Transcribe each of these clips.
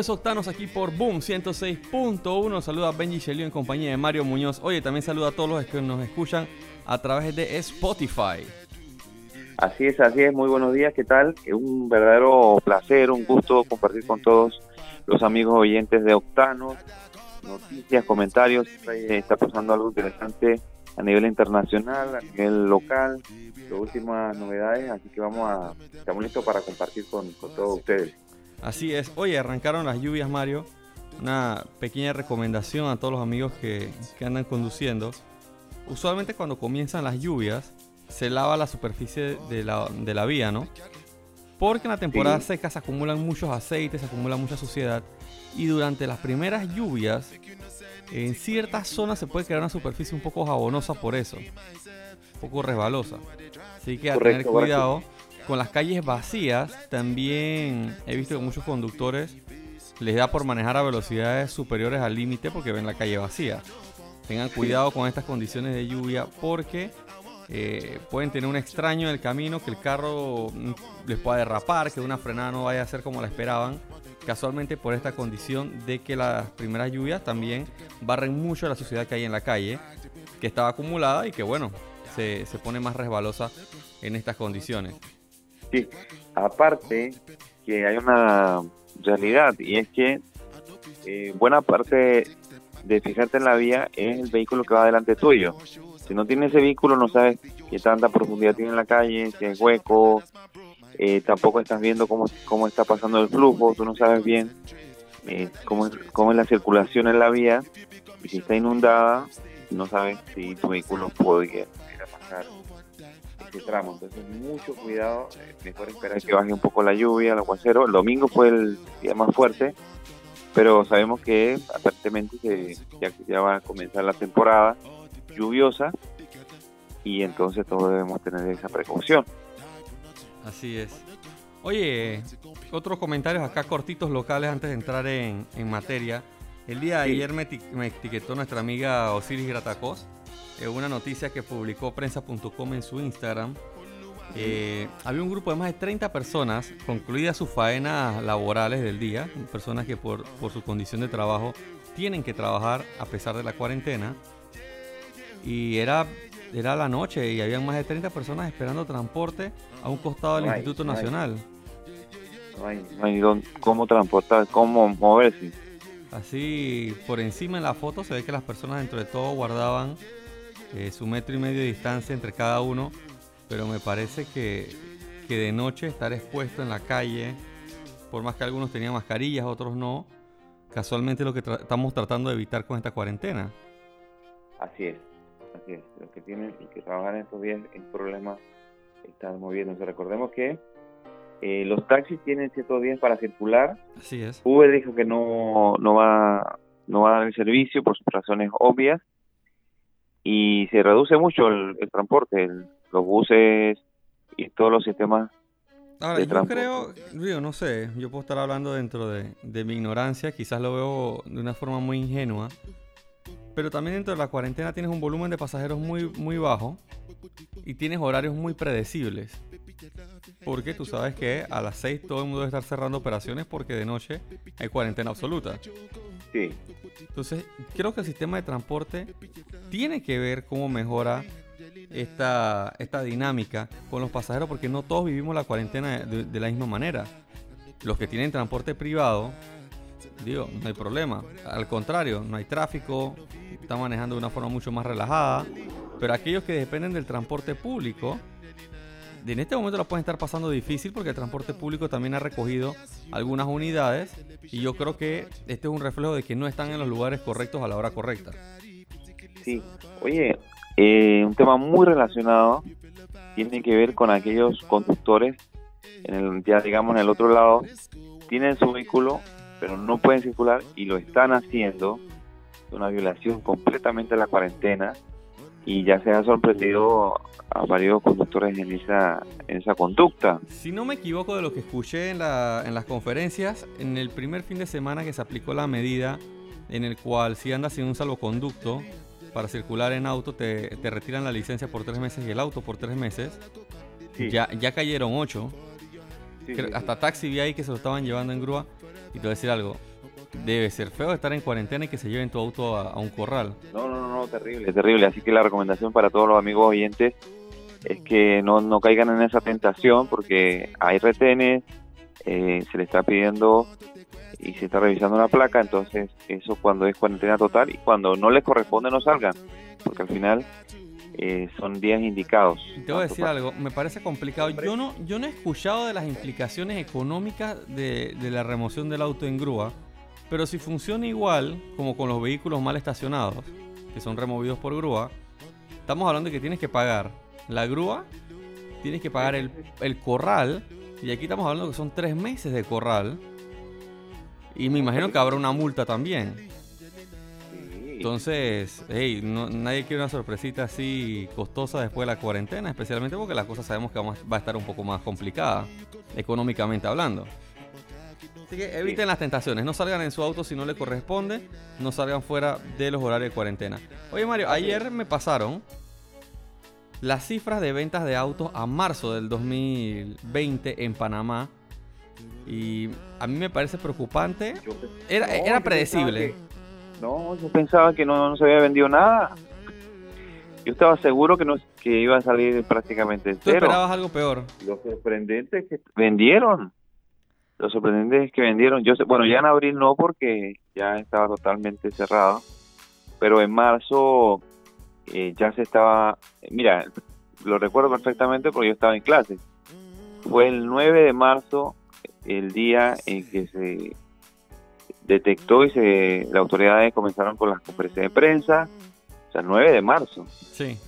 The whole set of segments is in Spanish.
Es Octanos aquí por Boom 106.1. Saluda a Benji Shelio en compañía de Mario Muñoz. Oye, también saluda a todos los que nos escuchan a través de Spotify. Así es, así es. Muy buenos días, ¿qué tal? Es un verdadero placer, un gusto compartir con todos los amigos oyentes de Octanos. Noticias, comentarios. Siempre Está pasando algo interesante a nivel internacional, a nivel local, las últimas novedades. Así que vamos a, estamos listos para compartir con todos ustedes. Así es. Oye, arrancaron las lluvias, Mario. Una pequeña recomendación a todos los amigos que, que andan conduciendo. Usualmente cuando comienzan las lluvias, se lava la superficie de la, de la vía, ¿no? Porque en la temporada Sí. seca se acumulan muchos aceites, se acumula mucha suciedad. Y durante las primeras lluvias, en ciertas zonas se puede crear una superficie un poco jabonosa por eso. Un poco resbalosa. Así que a Correcto, tener correcto. Con las calles vacías, también he visto que muchos conductores les da por manejar a velocidades superiores al límite porque ven la calle vacía. Tengan cuidado con estas condiciones de lluvia porque eh, pueden tener un extraño en el camino, que el carro mm, les pueda derrapar, que una frenada no vaya a ser como la esperaban. Casualmente por esta condición de que las primeras lluvias también barren mucho la suciedad que hay en la calle, que estaba acumulada y que bueno, se, se pone más resbalosa en estas condiciones. Sí, aparte que hay una realidad y es que eh, buena parte de fijarte en la vía es el vehículo que va delante tuyo. Si no tienes ese vehículo no sabes qué tanta profundidad tiene en la calle, si es hueco, eh, tampoco estás viendo cómo, cómo está pasando el flujo, tú no sabes bien eh, cómo, es, cómo es la circulación en la vía y si está inundada no sabes si tu vehículo podría podría pasar ese tramo. Entonces, mucho cuidado. mejor esperar que baje un poco la lluvia, el aguacero. El domingo fue el día más fuerte, pero sabemos que aparentemente se- ya, ya va a comenzar la temporada lluviosa y entonces todos debemos tener esa precaución. Así es. Oye, otros comentarios acá cortitos locales antes de entrar en, en materia. El día de Sí. ayer me, me etiquetó nuestra amiga Osiris Gratacos una noticia que publicó prensa.com en su Instagram. Eh, había un grupo de más de 30 personas, concluidas sus faenas laborales del día, personas que por, por su condición de trabajo tienen que trabajar a pesar de la cuarentena. Y era, era la noche y había más de 30 personas esperando transporte a un costado del Instituto. Nacional. No hay, no hay dónde- cómo transportar, cómo moverse. Así por encima en la foto se ve que las personas dentro de todo guardaban eh, su metro y medio de distancia entre cada uno, pero me parece que, que de noche estar expuesto en la calle, por más que algunos tenían mascarillas, otros no, casualmente lo que tra- estamos tratando de evitar con esta cuarentena. Así es, así es. Los que tienen que trabajar en estos días es problema estar moviéndose. Recordemos que eh, los taxis tienen ciertos días para circular. Así es. Uber dijo que no, no va no va a dar el servicio por razones obvias y se reduce mucho el, el transporte, el- los buses y todos los sistemas. Ahora, de yo transporte. creo, digo, no sé, yo puedo estar hablando dentro de, de mi ignorancia, quizás lo veo de una forma muy ingenua, pero también dentro de la cuarentena tienes un volumen de pasajeros muy, muy bajo y tienes horarios muy predecibles. Porque tú sabes que a las 6 todo el mundo debe estar cerrando operaciones porque de noche hay cuarentena absoluta. Sí, Entonces, creo que el sistema de transporte tiene que ver cómo mejora esta, esta dinámica con los pasajeros, porque no todos vivimos la cuarentena de, de la misma manera. Los que tienen transporte privado, digo, no hay problema. Al contrario, no hay tráfico, están manejando de una forma mucho más relajada. Pero aquellos que dependen del transporte público, en este momento la pueden estar pasando difícil porque el transporte público también ha recogido algunas unidades y yo creo que este es un reflejo de que no están en los lugares correctos a la hora correcta. Sí, oye, eh, un tema muy relacionado tiene que ver con aquellos conductores, en el, ya digamos en el otro lado, tienen su vehículo, pero no pueden circular y lo están haciendo, una violación completamente a la cuarentena y ya se ha sorprendido a varios conductores en esa, en esa conducta. Si no me equivoco de lo que escuché en, la, en las conferencias, en el primer fin de semana que se aplicó la medida en el cual si andas sin un salvoconducto para circular en auto te, te retiran la licencia por tres meses y el auto por tres meses, ya, ya cayeron ocho. hasta taxi vi ahí que se lo estaban llevando en grúa. Y te voy a decir algo, debe ser feo estar en cuarentena y que se lleven tu auto a, un corral. No, no, no, terrible, terrible. Así que la recomendación para todos los amigos oyentes es que no, no caigan en esa tentación porque hay retenes, eh, se le está pidiendo y se está revisando una placa, entonces eso cuando es cuarentena total y cuando no les corresponde no salgan, porque al final eh, son días indicados. Te voy a decir algo, me parece complicado. Yo no, yo no he escuchado de las implicaciones económicas de, de la remoción del auto en grúa. Pero si funciona igual como con los vehículos mal estacionados, que son removidos por grúa, estamos hablando de que tienes que pagar la grúa, tienes que pagar el, corral, y aquí estamos hablando que son tres meses de corral, y me imagino que habrá una multa también. Entonces, hey, nadie quiere una sorpresita así costosa después de la cuarentena, especialmente porque la cosa sabemos que va a estar un poco más complicada, económicamente hablando. Así que eviten las tentaciones, no salgan en su auto si no le corresponde, no salgan fuera de los horarios de cuarentena. Oye Mario, ayer me pasaron las cifras de ventas de autos a marzo del 2020 en Panamá. Y a mí me parece preocupante. Era, era predecible. no, yo pensaba que no, se había vendido nada. Yo estaba seguro que no que iba a salir prácticamente cero. ¿Tú esperabas algo peor? Lo sorprendente es que vendieron. Lo sorprendente es que vendieron, yo sé, bueno, ya en abril no porque ya estaba totalmente cerrado, pero en marzo eh, ya se estaba, mira, lo recuerdo perfectamente porque yo estaba en clase. Fue el 9 de marzo el día en que se detectó y se las autoridades comenzaron con las conferencias de prensa, o sea, 9 de marzo. Sí.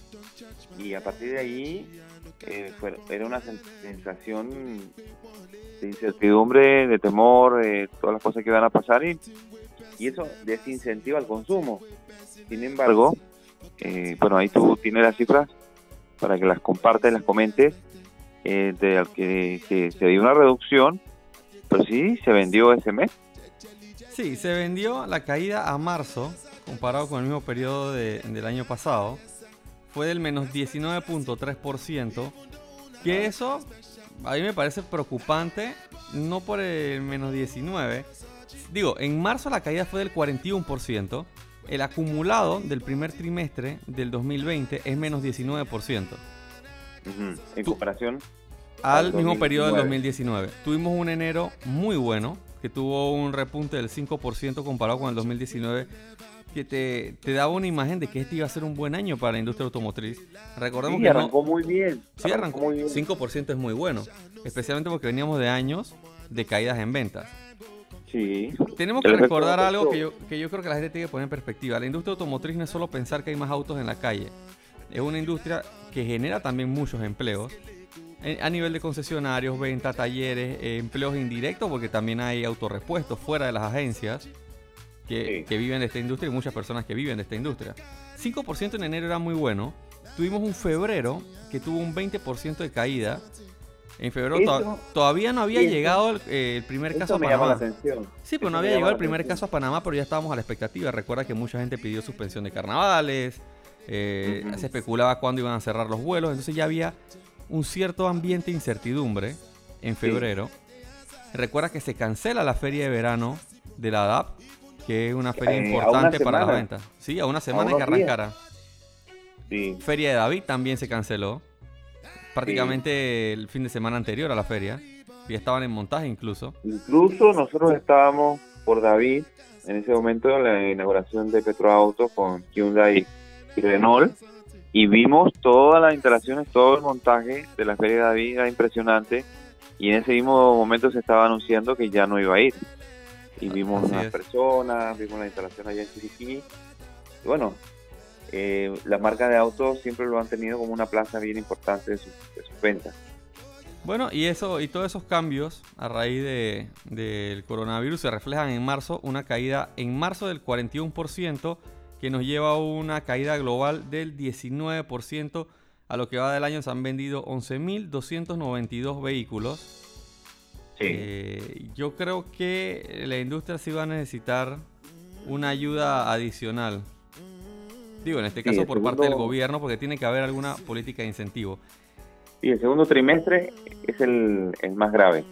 Y a partir de ahí eh, era una sensación de incertidumbre, de temor, de todas las cosas que van a pasar y, eso desincentiva el consumo. Sin embargo, eh, bueno, ahí tú tienes las cifras para que las compartas, las comentes, eh, de que se, dio una reducción, pero sí se vendió ese mes. Sí, se vendió la caída a marzo, comparado con el mismo periodo del año pasado, fue del menos 19.3%, que eso a mí me parece preocupante, no por el menos 19. Digo, en marzo la caída fue del 41%, el acumulado del primer trimestre del 2020 es menos 19%. En comparación al, mismo periodo del 2019. Tuvimos un enero muy bueno, que tuvo un repunte del 5% comparado con el 2019, que te, te, daba una imagen de que este iba a ser un buen año para la industria automotriz. Recordemos sí, que arrancó muy bien. Sí, arrancó, muy bien. 5% es muy bueno, especialmente porque veníamos de años de caídas en ventas. Sí. Tenemos que recordar algo que yo, que yo creo que la gente tiene que poner en perspectiva. La industria automotriz no es solo pensar que hay más autos en la calle. Es una industria que genera también muchos empleos a nivel de concesionarios, ventas, talleres, eh, empleos indirectos, porque también hay autorrepuestos fuera de las agencias que, viven de esta industria y muchas personas que viven de esta industria. 5% en enero era muy bueno. Tuvimos un febrero que tuvo un 20% de caída. En febrero todavía no había llegado el, primer caso a Panamá. Sí, pero no había llegado el primer caso a Panamá, pero ya estábamos a la expectativa. Recuerda que mucha gente pidió suspensión de carnavales, eh, se especulaba cuándo iban a cerrar los vuelos, entonces ya había un cierto ambiente de incertidumbre en febrero. Recuerda que se cancela la feria de verano de la DAP, que es una feria eh, importante para la venta. Sí, a una semana que arrancara. Sí. Feria de David también se canceló. Prácticamente el fin de semana anterior a la feria. Ya estaban en montaje incluso. Incluso nosotros estábamos por David en ese momento en la inauguración de Petroauto con Hyundai y Renault y vimos todas las instalaciones, todo el montaje de la Feria de David, era impresionante, y en ese mismo momento se estaba anunciando que ya no iba a ir. Y vimos Así unas es. personas, vimos la instalación allá en Chiriquí. Y bueno, eh, las marcas de autos siempre lo han tenido como una plaza bien importante de, sus- de sus ventas. Bueno, y eso y todos esos cambios a raíz de- del coronavirus se reflejan en marzo, una caída en marzo del 41%, que nos lleva a una caída global del 19%. A lo que va del año se han vendido 11.292 vehículos. Eh, yo creo que la industria sí va a necesitar una ayuda adicional. Digo, en este caso por parte del gobierno, porque tiene que haber alguna política de incentivo. Y el segundo trimestre es el, el más grave,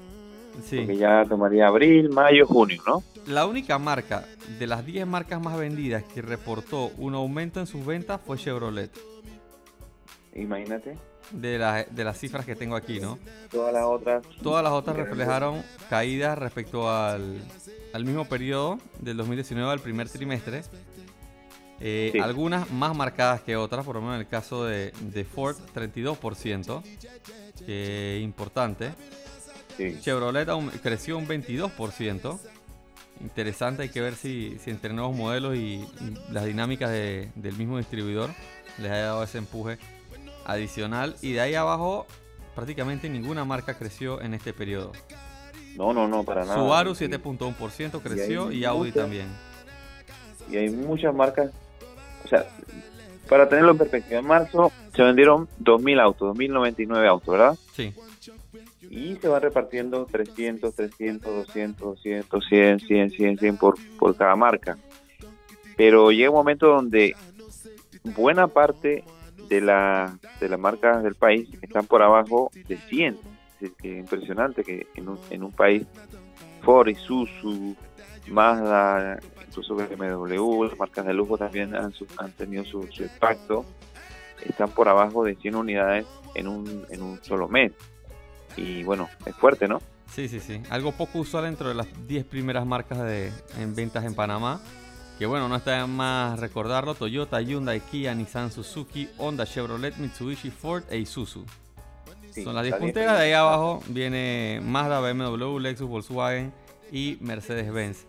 Sí. porque ya tomaría abril, mayo, junio, ¿no? La única marca de las 10 marcas más vendidas que reportó un aumento en sus ventas fue Chevrolet. Imagínate, De, la- de las cifras que tengo aquí, ¿no? todas las otras. Todas las otras reflejaron caídas respecto al, al mismo periodo del 2019, al primer trimestre. Eh, Sí. Algunas más marcadas que otras, por lo menos en el caso de, de Ford, 32%, que es importante. Sí. Chevrolet creció un 22%. Interesante, hay que ver si, si entre nuevos modelos y, las dinámicas de- del mismo distribuidor les haya dado ese empuje adicional. Y de ahí abajo, prácticamente ninguna marca creció en este periodo. No, no, no, para nada. Subaru Sí. 7.1% creció hay y Audi muchas- también. Y hay muchas marcas. O sea, para tenerlo en perspectiva, en marzo se vendieron 2.000 autos, 2.099 autos, ¿verdad? Sí, Y se van repartiendo 300, 300, 200, 200, 100, 100, 100, 100 por, por cada marca. Pero llega un momento donde buena parte de, la, de las marcas del país están por abajo de 100. Es que impresionante que en un, en un país Ford, Isuzu, Mazda, incluso BMW, las marcas de lujo también han, han tenido su, su impacto. Están por abajo de 100 unidades en un, en un solo mes. Y bueno, es fuerte, ¿no? sí, sí, sí. Algo poco usual dentro de las 10 primeras marcas de, en ventas en Panamá. Que bueno, no está más recordarlo. Toyota, Hyundai, Kia, Nissan, Suzuki, Honda, Chevrolet, Mitsubishi, Ford e Isuzu. Sí, Son las 10 está bien. punteras. De ahí abajo viene Mazda, BMW, Lexus, Volkswagen y Mercedes-Benz.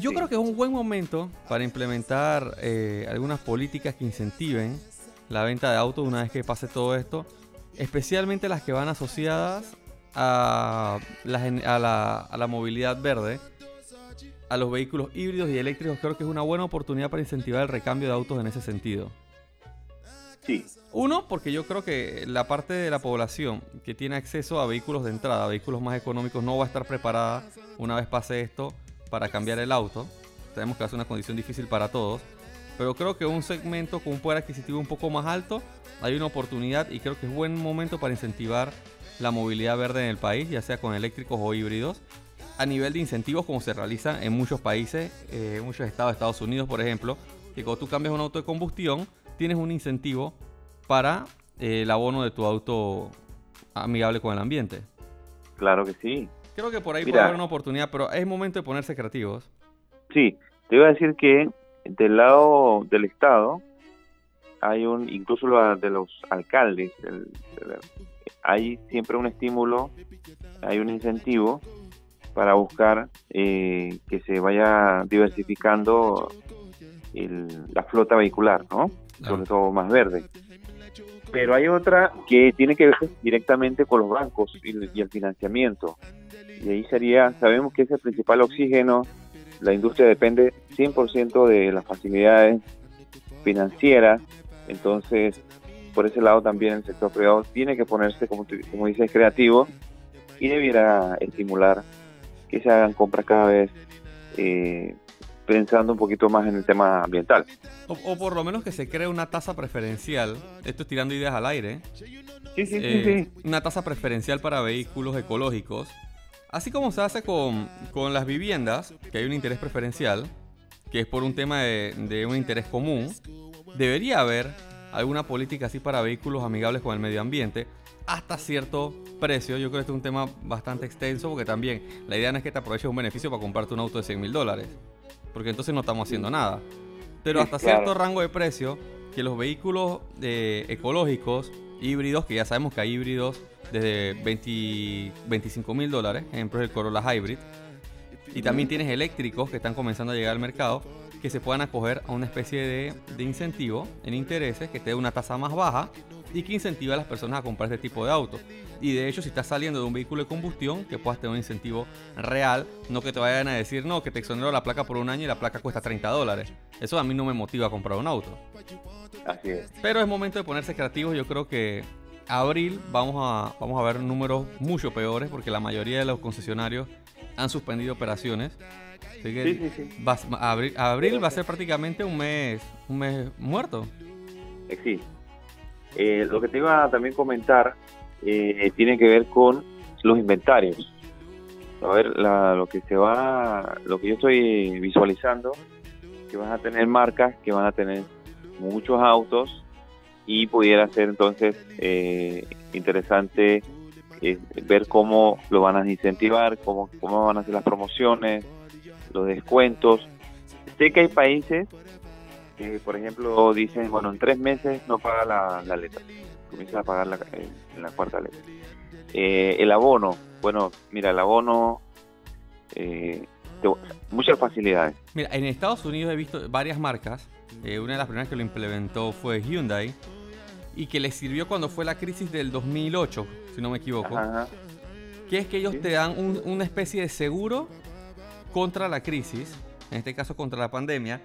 Yo Sí. creo que es un buen momento para implementar eh, algunas políticas que incentiven la venta de autos una vez que pase todo esto, especialmente las que van asociadas a la, gen- a la, a la movilidad verde, a los vehículos híbridos y eléctricos. Creo que es una buena oportunidad para incentivar el recambio de autos en ese sentido. Sí, Uno, porque yo creo que la parte de la población que tiene acceso a vehículos de entrada, vehículos más económicos, no va a estar preparada una vez pase esto para cambiar el auto. Sabemos que va a ser una condición difícil para todos. Pero creo que un segmento con un poder adquisitivo un poco más alto, hay una oportunidad y creo que es buen momento para incentivar la movilidad verde en el país, ya sea con eléctricos o híbridos, a nivel de incentivos como se realiza en muchos países, eh, en muchos estados Estados Unidos, por ejemplo, que cuando tú cambias un auto de combustión, tienes un incentivo para eh, el abono de tu auto amigable con el ambiente. claro que sí. Creo que por ahí Mira. puede haber una oportunidad, pero es momento de ponerse creativos. Sí, te iba a decir que del lado del Estado hay un, incluso la de los alcaldes, hay siempre un estímulo, hay un incentivo para buscar eh, que se vaya diversificando el- la flota vehicular, ¿no? Claro. Sobre todo más verde. Pero hay otra que tiene que ver directamente con los bancos y, el- y el financiamiento. Y ahí sería, sabemos que es el principal oxígeno, la industria depende 100% de las facilidades financieras, entonces por ese lado también el sector privado tiene que ponerse, como, como dices, creativo y debiera estimular que se hagan compras cada vez eh, pensando un poquito más en el tema ambiental. O, o por lo menos que se cree una tasa preferencial. Esto es tirando ideas al aire. Sí, sí, eh, Una tasa preferencial para vehículos ecológicos. Así como se hace con, con las viviendas, que hay un interés preferencial, que es por un tema de, de un interés común, debería haber alguna política así para vehículos amigables con el medio ambiente hasta cierto precio. Yo creo que este es un tema bastante extenso porque también la idea no es que te aproveches un beneficio para comprarte un auto de 100 mil dólares, porque entonces no estamos haciendo nada. Pero hasta claro. cierto rango de precio, que los vehículos eh, ecológicos, híbridos, que ya sabemos que hay híbridos desde 20, 25 mil dólares, ejemplo el Corolla Hybrid, y también tienes eléctricos que están comenzando a llegar al mercado, que se puedan acoger a una especie de, de incentivo en intereses que te dé una tasa más baja y que incentiva a las personas a comprar este tipo de autos. Y de hecho, si estás saliendo de un vehículo de combustión, que puedas tener un incentivo real, no que te vayan a decir, no, que te exonero la placa por un año y la placa cuesta 30 dólares. Eso a mí no me motiva a comprar un auto. Así es. Pero es momento de ponerse creativos. Yo creo que abril vamos a, vamos a ver números mucho peores porque la mayoría de los concesionarios han suspendido operaciones. Así que Sí, sí, sí. va- abril, abril va a ser prácticamente un mes, un mes muerto. Eh, Sí. Eh, lo que te iba a también comentar eh, tiene que ver con los inventarios. A ver, la- lo que se va, lo que yo estoy visualizando, que van a tener marcas que van a tener muchos autos y pudiera ser entonces eh, interesante eh, ver cómo lo van a incentivar, cómo, cómo van a hacer las promociones, los descuentos. Sé que hay países que, por ejemplo, dicen, bueno, en tres meses no paga la, la letra, comienza a pagar la, eh, en la cuarta letra. Eh, el abono, bueno, mira, el abono, eh, te- muchas facilidades. Mira, en Estados Unidos he visto varias marcas. eh, una de las primeras que lo implementó fue Hyundai. Y que les sirvió cuando fue la crisis del 2008, si no me equivoco. Ajá, Que es que ellos Sí. te dan un- una especie de seguro contra la crisis. En este caso contra la pandemia.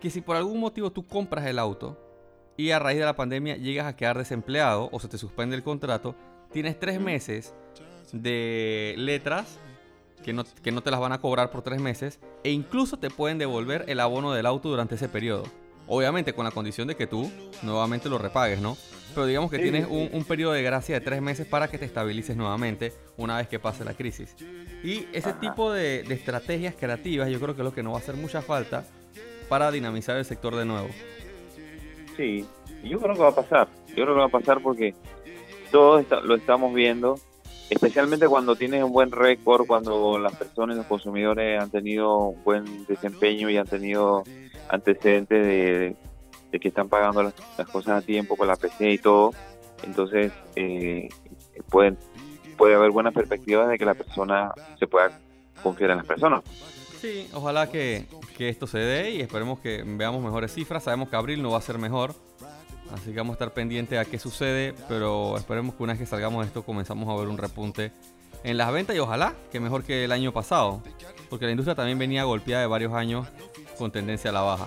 Que si por algún motivo tú compras el auto y a raíz de la pandemia llegas a quedar desempleado o se te suspende el contrato, tienes tres meses de letras que no, que no te las van a cobrar por tres meses e incluso te pueden devolver el abono del auto durante ese periodo. Obviamente con la condición de que tú nuevamente lo repagues, ¿no? Pero digamos que Sí, tienes un, un periodo de gracia de tres meses para que te estabilices nuevamente una vez que pase la crisis. Y ese Ajá. tipo de, de estrategias creativas yo creo que es lo que nos va a hacer mucha falta para dinamizar el sector de nuevo. sí, yo creo que va a pasar, yo creo que va a pasar porque todos lo estamos viendo, especialmente cuando tienes un buen récord, cuando las personas, los consumidores han tenido un buen desempeño y han tenido antecedentes de, de que están pagando las, las cosas a tiempo con la PC y todo, entonces eh, pueden, puede haber buenas perspectivas de que la persona se pueda confiar en las personas. Sí, ojalá que, que esto se dé y esperemos que veamos mejores cifras. Sabemos que abril no va a ser mejor, así que vamos a estar pendientes a qué sucede, pero esperemos que una vez que salgamos de esto comenzamos a ver un repunte en las ventas y ojalá que mejor que el año pasado, porque la industria también venía golpeada de varios años con tendencia a la baja.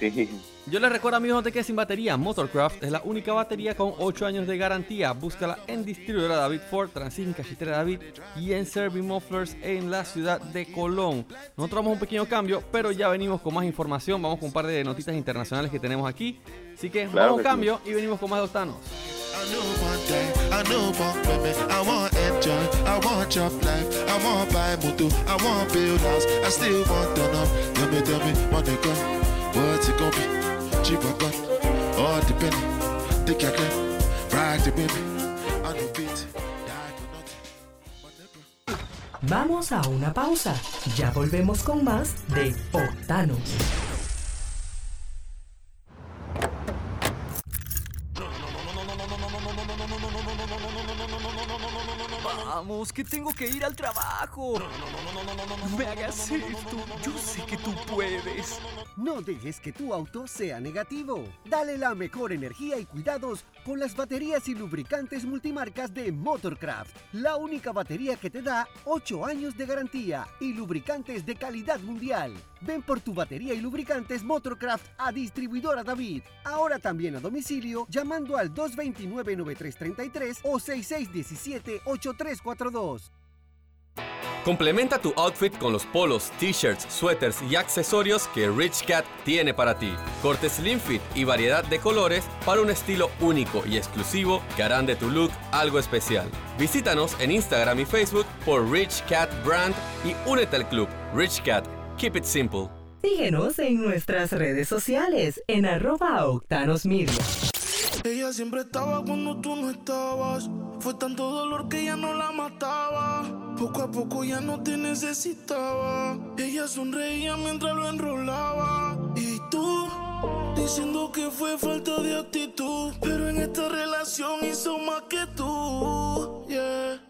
Sí, Yo les recuerdo amigos, no te quedes sin batería. Motorcraft es la única batería con 8 años de garantía. Búscala en distribuidora David Ford, Transit, Cajitera David y en Servi Mufflers en la ciudad de Colón. Nosotros vamos a un pequeño cambio, pero ya venimos con más información. Vamos con un par de notitas internacionales que tenemos aquí. Así que Claro vamos a un que sí. cambio y venimos con más de Octanos. I know one day, I know one women. I want enjoy, I want job life, I want buy motor, I want build house. I still want to know. Tell me, tell me, money go, what's it gonna be? Vamos a una pausa. Ya volvemos con más de Octanos. Vamos, que tengo que ir al trabajo. No me hagas esto. Yo sé que tú puedes. No dejes que tu auto sea negativo. Dale la mejor energía y cuidados con las baterías y lubricantes multimarcas de Motorcraft. La única batería que te da 8 años de garantía y lubricantes de calidad mundial. Ven por tu batería y lubricantes Motorcraft a distribuidora David. Ahora también a domicilio llamando al 229-9333 o 6617-8342. Complementa tu outfit con los polos, t-shirts, suéteres y accesorios que Rich Cat tiene para ti. Corte slim fit y variedad de colores para un estilo único y exclusivo que harán de tu look algo especial. Visítanos en Instagram y Facebook por Rich Cat Brand y únete al club Rich Cat. Keep it simple. Síguenos en nuestras redes sociales en arroba Octanos Media. Ella siempre estaba cuando tú no estabas. Fue tanto dolor que ya no la mataba. Poco a poco ya no te necesitaba. Ella sonreía mientras lo enrolaba. Y tú Diciendo que fue falta de actitud, pero en esta relación hizo más que tú. Yeah.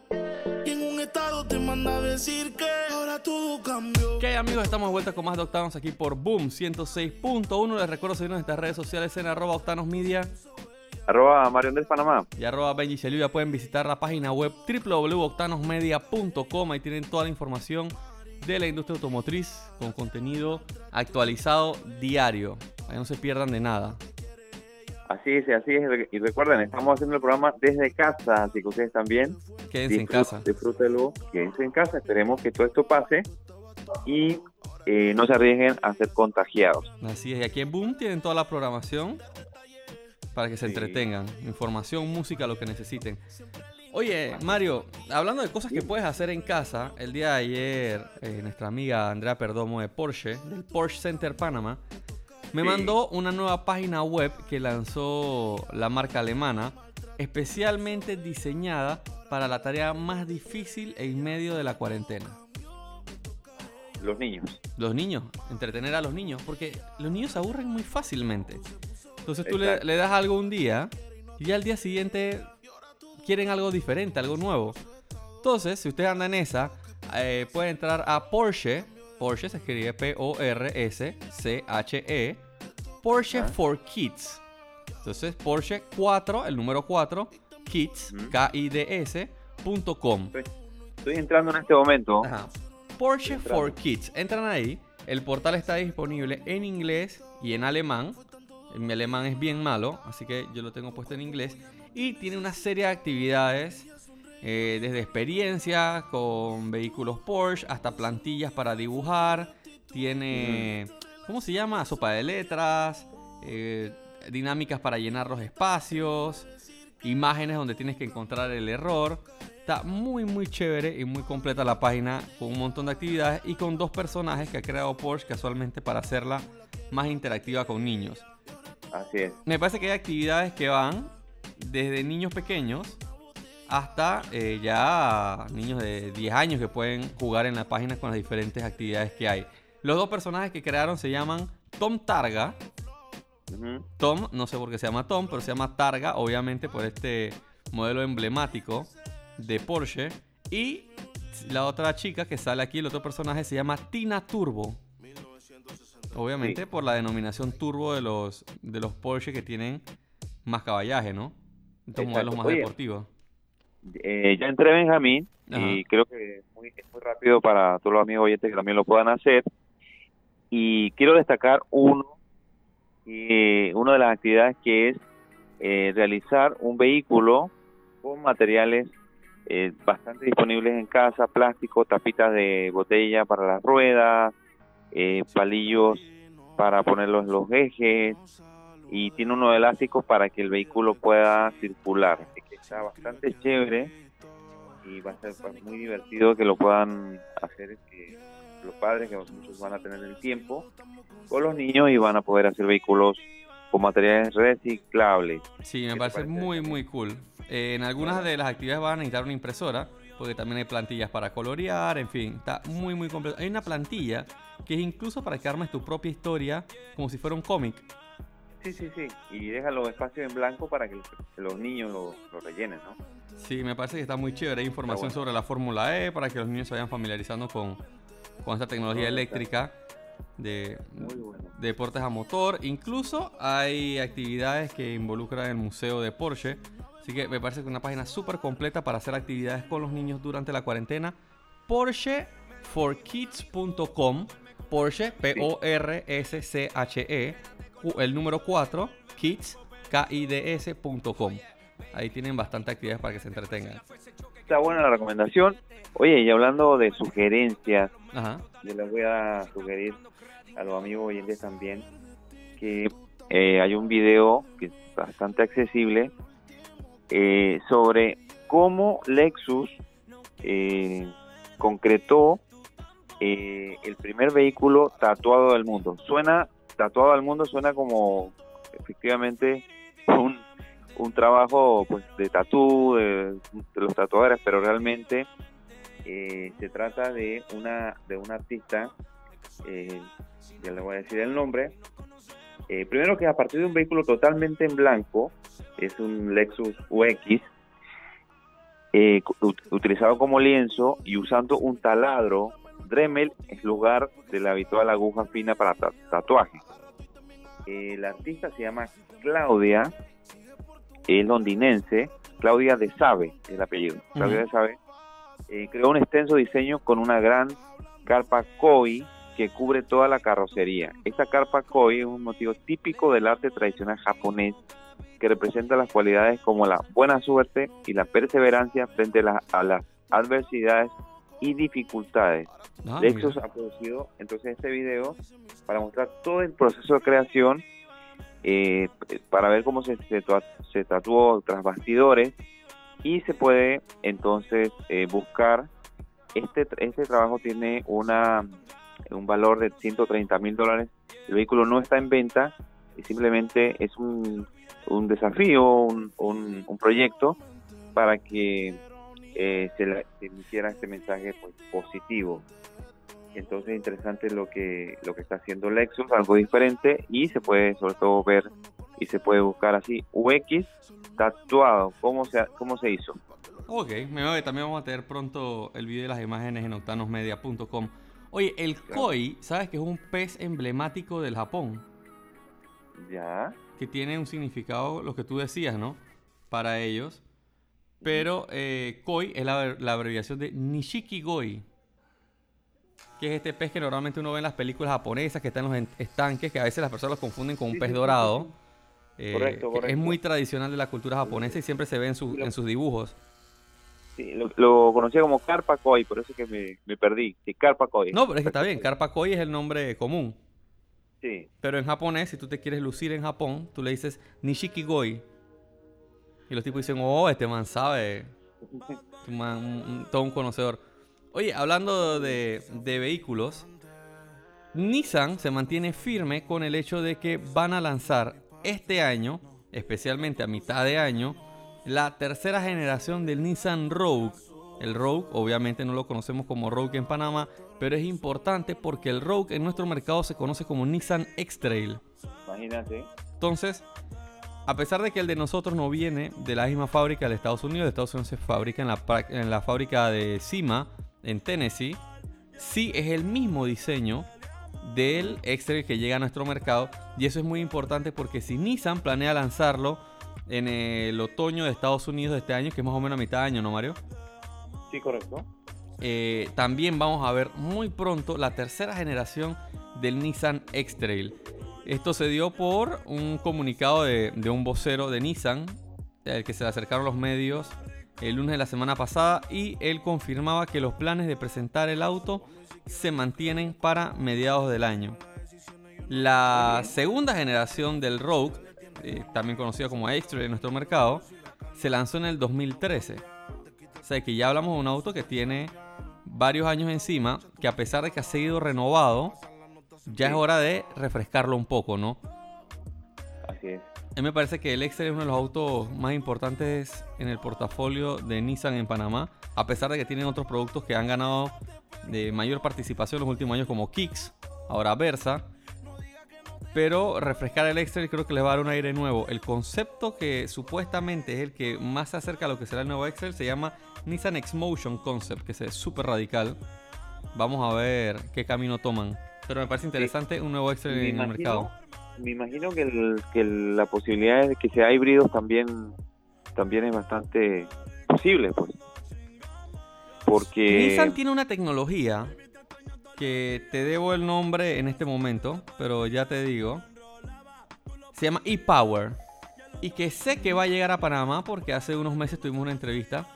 Y en un estado te manda a decir que ahora todo cambió. ¿Qué amigos? Estamos de vuelta con más de Octanos aquí por Boom 106.1. Les recuerdo seguirnos en nuestras redes sociales en arroba Octanos Media Arroba Mario Andrés Panamá. y arroba Benji Shelivia. Pueden visitar la página web www.octanosmedia.com. Ahí tienen toda la información de la industria automotriz con contenido actualizado diario. Ahí no se pierdan de nada. Así es, así es. Y recuerden, estamos haciendo el programa desde casa, así que ustedes también Quédense en casa. Disfrútenlo, quédense en casa. Esperemos que todo esto pase y eh, no se arriesguen a ser contagiados. Así es, y aquí en Boom tienen toda la programación para que se Sí. entretengan. Información, música, lo que necesiten. Oye, Mario, hablando de cosas que puedes hacer en casa, el día de ayer eh, nuestra amiga Andrea Perdomo de Porsche, del Porsche Center Panama, me Sí. mandó una nueva página web que lanzó la marca alemana, especialmente diseñada para la tarea más difícil en medio de la cuarentena. Los niños. Los niños, entretener a los niños, porque los niños se aburren muy fácilmente. Entonces tú le, das algo un día y al día siguiente quieren algo diferente, algo nuevo. Entonces, si usted anda en esa, eh, puede entrar a Porsche. Porsche se escribe P-O-R-S-C-H-E. E, Porsche for Kids. Entonces, Porsche 4, el número 4, Kids. K-I-D-S, punto com. Estoy, estoy entrando en este momento. Ajá. Porsche for Kids. Entran ahí. El portal está disponible en inglés y en alemán. Mi alemán es bien malo, así que yo lo tengo puesto en inglés. Y tiene una serie de actividades, eh, desde experiencias con vehículos Porsche hasta plantillas para dibujar. Tiene, ¿cómo se llama? Sopa de letras, eh, dinámicas para llenar los espacios, imágenes donde tienes que encontrar el error. Está muy muy chévere y muy completa la página con un montón de actividades y con dos personajes que ha creado Porsche casualmente para hacerla más interactiva con niños. Así es. Me parece que hay actividades que van desde niños pequeños hasta eh, ya niños de 10 años que pueden jugar en la página con las diferentes actividades que hay. Los dos personajes que crearon se llaman Tom Targa. Tom, no sé por qué se llama Tom, pero se llama Targa, obviamente por este modelo emblemático de Porsche. Y la otra chica que sale aquí, el otro personaje, se llama Tina Turbo. Obviamente Sí. por la denominación turbo de los, de los Porsche que tienen más caballaje, ¿no? Estos Exacto. modelos más Oye. deportivos. Eh, ya entré Benjamín Ajá. y creo que es muy, es muy rápido para todos los amigos oyentes que también lo puedan hacer. Y quiero destacar uno, eh, una de las actividades que es eh, realizar un vehículo con materiales eh, bastante disponibles en casa, plástico, tapitas de botella para las ruedas, eh, palillos para ponerlos en los ejes y tiene unos elásticos para que el vehículo pueda circular. Así que está bastante chévere y va a ser pues, muy divertido que lo puedan hacer eh, los padres, que muchos van a tener el tiempo, con los niños y van a poder hacer vehículos con materiales reciclables. Sí, me ¿Qué te parece parece? muy, muy cool. Eh, en algunas de las actividades van a necesitar una impresora, porque también hay plantillas para colorear, en fin, está muy, muy completo. Hay una plantilla que es incluso para que armes tu propia historia, como si fuera un cómic. Sí, sí, sí. Y deja los espacios en blanco para que los, niños lo, lo rellenen, ¿no? Sí, me parece que está muy chévere. Hay información bueno. sobre la Fórmula E para que los niños se vayan familiarizando con, con esta tecnología eléctrica de deportes a motor. Incluso hay actividades que involucran el museo de Porsche. Así que me parece que es una página súper completa para hacer actividades con los niños durante la cuarentena. PorscheForKids.com. Porsche, P-O-R-S-C-H-E. El número 4, kids, K-I-D-S.com. Ahí tienen bastante actividades para que se entretengan. Está buena la recomendación. Oye, y hablando de sugerencias, Ajá. yo les voy a sugerir a los amigos oyentes también que eh, hay un video que es bastante accesible eh, sobre cómo Lexus eh, concretó eh, el primer vehículo tatuado del mundo. Suena, tatuado al mundo suena como efectivamente un, un trabajo pues de tatú de, los tatuadores, pero realmente eh, se trata de una de un artista, eh, ya le voy a decir el nombre, Eh, primero que a partir de un vehículo totalmente en blanco, es un Lexus UX, utilizado como lienzo y usando un taladro Dremel en lugar de la habitual aguja fina para ta- tatuaje. Eh, la artista se llama Claudia, es londinense, Claudia de Sabe es el apellido. Claudia de Sabe eh, creó un extenso diseño con una gran carpa koi que cubre toda la carrocería. Esta carpa koi es un motivo típico del arte tradicional japonés que representa las cualidades como la buena suerte y la perseverancia frente a, las- a las adversidades y dificultades. Ah, Lexus mira. ha producido entonces este video para mostrar todo el proceso de creación, eh, para ver cómo se, se, se tatuó tras bastidores y se puede entonces eh, buscar. Este, este trabajo tiene una un valor de 130 mil dólares. El vehículo no está en venta y simplemente es un, un desafío, un, un, un proyecto para que eh, se, le, se emitiera este mensaje pues, positivo. Entonces interesante lo que lo que está haciendo Lexus, algo diferente y se puede sobre todo ver y se puede buscar así UX tatuado, cómo se cómo se hizo. Ok, me voy, también vamos a tener pronto el video de las imágenes en octanosmedia.com. Oye, el koi, ¿sabes que es un pez emblemático del Japón? Ya. Que tiene un significado, lo que tú decías, ¿no? Para ellos. Pero eh, koi es la, la abreviación de Nishiki Goi. Que es este pez que normalmente uno ve en las películas japonesas, que están en los estanques, que a veces las personas los confunden con un Sí, pez sí, dorado. sí, Eh, Correcto, que Es correcto. muy tradicional de la cultura japonesa y siempre se ve en, su- en sus dibujos. Sí, lo, lo conocía como carpa koi, por eso es que me, me perdí. Sí, carpa koi. No, pero es que está bien, Karpa Koi es el nombre común. Sí. Pero en japonés, si tú te quieres lucir en Japón, tú le dices Nishiki Goi. Y los tipos dicen, oh, este man sabe. Este man, un- un- todo un conocedor. Oye, hablando de, de vehículos, Nissan se mantiene firme con el hecho de que van a lanzar este año, especialmente a mitad de año, la tercera generación del Nissan Rogue. El Rogue, obviamente no lo conocemos como Rogue en Panamá, pero es importante porque el Rogue en nuestro mercado se conoce como Nissan X-Trail. Imagínate. Entonces, a pesar de que el de nosotros no viene de la misma fábrica de Estados Unidos, de Estados Unidos se fabrica en la, pra- en la fábrica de Cima, en Tennessee, sí es el mismo diseño del X-Trail que llega a nuestro mercado. Y eso es muy importante porque si Nissan planea lanzarlo en el otoño de Estados Unidos de este año, que es más o menos a mitad de año, ¿no, Mario? Sí, correcto. eh, también vamos a ver muy pronto la tercera generación del Nissan X-Trail. Esto se dio por un comunicado de, un vocero de Nissan, al que se le acercaron los medios el lunes de la semana pasada y él confirmaba que los planes de presentar el auto se mantienen para mediados del año. La segunda generación del Rogue, eh, también conocida como X-Trail en nuestro mercado, se lanzó en el 2013. O sea que ya hablamos de un auto que tiene varios años encima, que a pesar de que ha sido renovado, ya es hora de refrescarlo un poco, ¿no? Así es. A mí me parece que el Excel es uno de los autos más importantes en el portafolio de Nissan en Panamá, a pesar de que tienen otros productos que han ganado de mayor participación en los últimos años como Kicks, ahora Versa. Pero refrescar el Excel creo que les va a dar un aire nuevo. El concepto que supuestamente es el que más se acerca a lo que será el nuevo Excel se llama Nissan X-Motion Concept, que es súper radical. Vamos a ver qué camino toman. Pero me parece interesante un nuevo Excel Me en el mercado. Me imagino que, el- que el- la posibilidad de que sea híbrido también, también es bastante posible, pues. Porque... Nissan tiene una tecnología que te debo el nombre en este momento, pero ya te digo. Se llama ePower. Y que sé que va a llegar a Panamá porque hace unos meses tuvimos una entrevista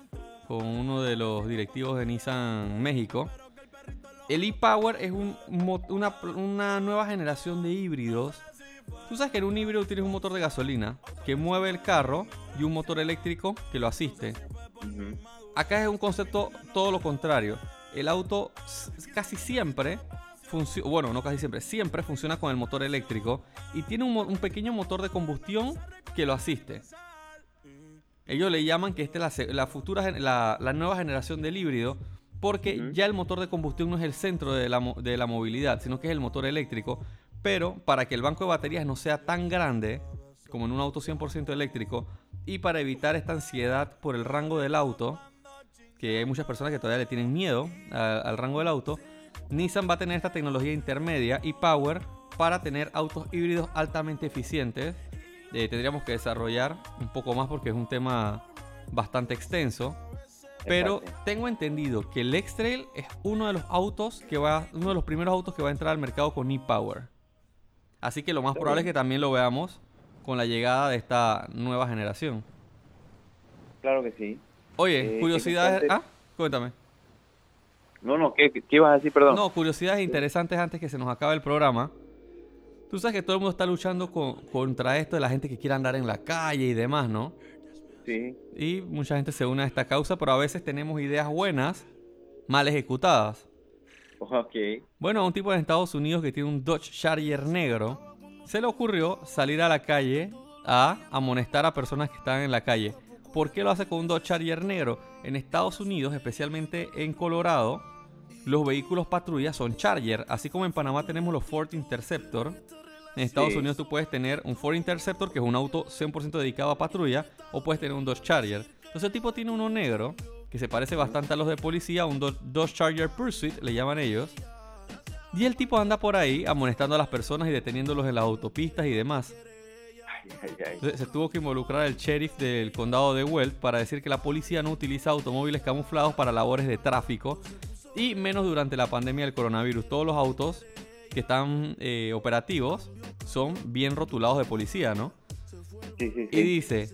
con uno de los directivos de Nissan México. El ePower es un una, una nueva generación de híbridos. Tú sabes que en un híbrido tienes un motor de gasolina que mueve el carro y un motor eléctrico que lo asiste. Acá es un concepto todo lo contrario. El auto casi siempre funciona, bueno, no casi siempre, siempre funciona con el motor eléctrico y tiene un, pequeño motor de combustión que lo asiste. Ellos le llaman que esta es la, futura, la, la nueva generación del híbrido porque Ujú. ya el motor de combustión no es el centro de la, de la movilidad, sino que es el motor eléctrico. pero para que el banco de baterías no sea tan grande como en un auto 100% eléctrico y para evitar esta ansiedad por el rango del auto, que hay muchas personas que todavía le tienen miedo a- al rango del auto, Nissan va a tener esta tecnología intermedia y power para tener autos híbridos altamente eficientes. Eh, tendríamos que desarrollar un poco más porque es un tema bastante extenso. Pero Exacto. tengo entendido que el X-Trail es uno de los autos que va, uno de los primeros autos que va a entrar al mercado con e-Power. Así que lo más probable es que también lo veamos con la llegada de esta nueva generación. Claro que sí. Oye, Eh, curiosidades. Ah, cuéntame. No, no, ¿qué, qué ibas a decir? Perdón. No, curiosidades interesantes antes que se nos acabe el programa. Tú sabes que todo el mundo está luchando con- contra esto de la gente que quiere andar en la calle y demás, ¿no? Sí, Y mucha gente se une a esta causa, pero a veces tenemos ideas buenas, mal ejecutadas. ok. Bueno, a un tipo en Estados Unidos que tiene un Dodge Charger negro, se le ocurrió salir a la calle a amonestar a personas que están en la calle. ¿Por qué lo hace con un Dodge Charger negro? En Estados Unidos, especialmente en Colorado, los vehículos patrulla son Charger, así como en Panamá tenemos los Ford Interceptor. En Estados Sí. Unidos tú puedes tener un Ford Interceptor, que es un auto 100% dedicado a patrulla, o puedes tener un Dodge Charger. Entonces el tipo tiene uno negro, que se parece bastante a los de policía, un Do- Dodge Charger Pursuit, le llaman ellos. Y el tipo anda por ahí amonestando a las personas y deteniéndolos en las autopistas y demás. Entonces, se tuvo que involucrar el sheriff del condado de Weld para decir que la policía no utiliza automóviles camuflados para labores de tráfico y menos durante la pandemia del coronavirus. Todos los autos que están eh, operativos son bien rotulados de policía, ¿no? Sí, sí, Y dice,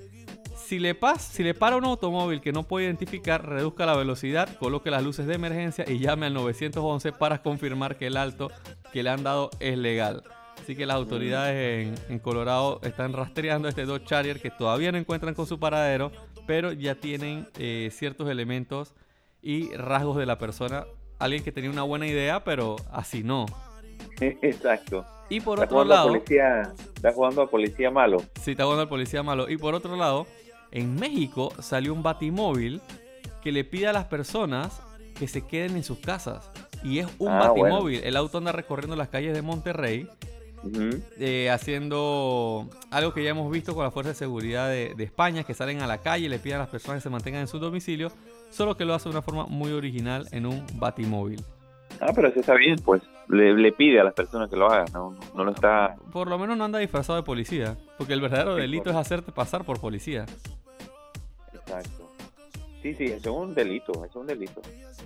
si le, pas, si le para un automóvil que no puede identificar, reduzca la velocidad, coloque las luces de emergencia y llame al 911 para confirmar que el alto que le han dado es legal. Así que las autoridades en, en Colorado están rastreando este Dodge Charger que todavía no encuentran con su paradero, pero ya tienen eh, ciertos elementos y rasgos de la persona. Alguien que tenía una buena idea, pero así no. Exacto. Y por Está otro jugando, a lado... policía, está jugando a policía malo. Sí, está jugando al policía malo. Y por otro lado, en México salió un batimóvil que le pide a las personas que se queden en sus casas. Y es un Ah, bueno. batimóvil. El auto anda recorriendo las calles de Monterrey, eh, haciendo algo que ya hemos visto con la Fuerza de Seguridad de, de España, que salen a la calle y le piden a las personas que se mantengan en su domicilio, solo que lo hace de una forma muy original en un batimóvil. Ah, pero eso está bien, pues. Le, le pide a las personas que lo hagan, no, no lo está... Por lo menos no anda disfrazado de policía, porque el verdadero delito es hacerte pasar por policía. Exacto. Sí, sí, eso es un delito, eso es un delito.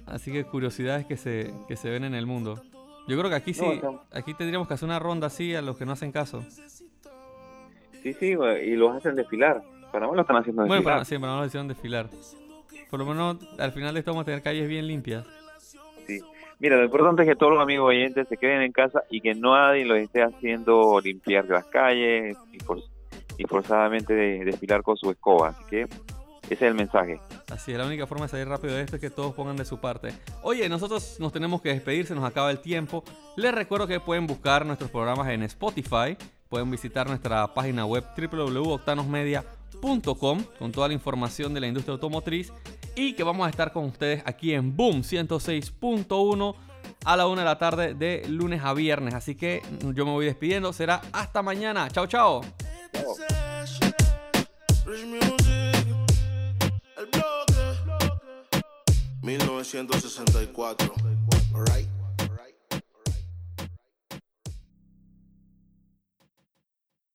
Así que curiosidades que se, que se ven en el mundo. Yo creo que aquí sí, No, aquí tendríamos que hacer una ronda así a los que no hacen caso. Sí, sí, y los hacen desfilar. Para mí lo están haciendo Bueno, desfilar. para, sí, para no lo hicieron desfilar. Por lo menos al final de esto vamos a tener calles bien limpias. Mira, lo importante es que todos los amigos oyentes se queden en casa y que nadie los esté haciendo limpiar las calles y, y forzadamente de- desfilar con su escoba. Así que ese es el mensaje. Así es, la única forma de salir rápido de esto es que todos pongan de su parte. Oye, nosotros nos tenemos que despedir, se nos acaba el tiempo. Les recuerdo que pueden buscar nuestros programas en Spotify. Pueden visitar nuestra página web www.octanosmedia.com con toda la información de la industria automotriz. Y que vamos a estar con ustedes aquí en Boom 106.1 a la una de la tarde de lunes a viernes. Así que yo me voy despidiendo. Será hasta mañana. Chao, chao. Rich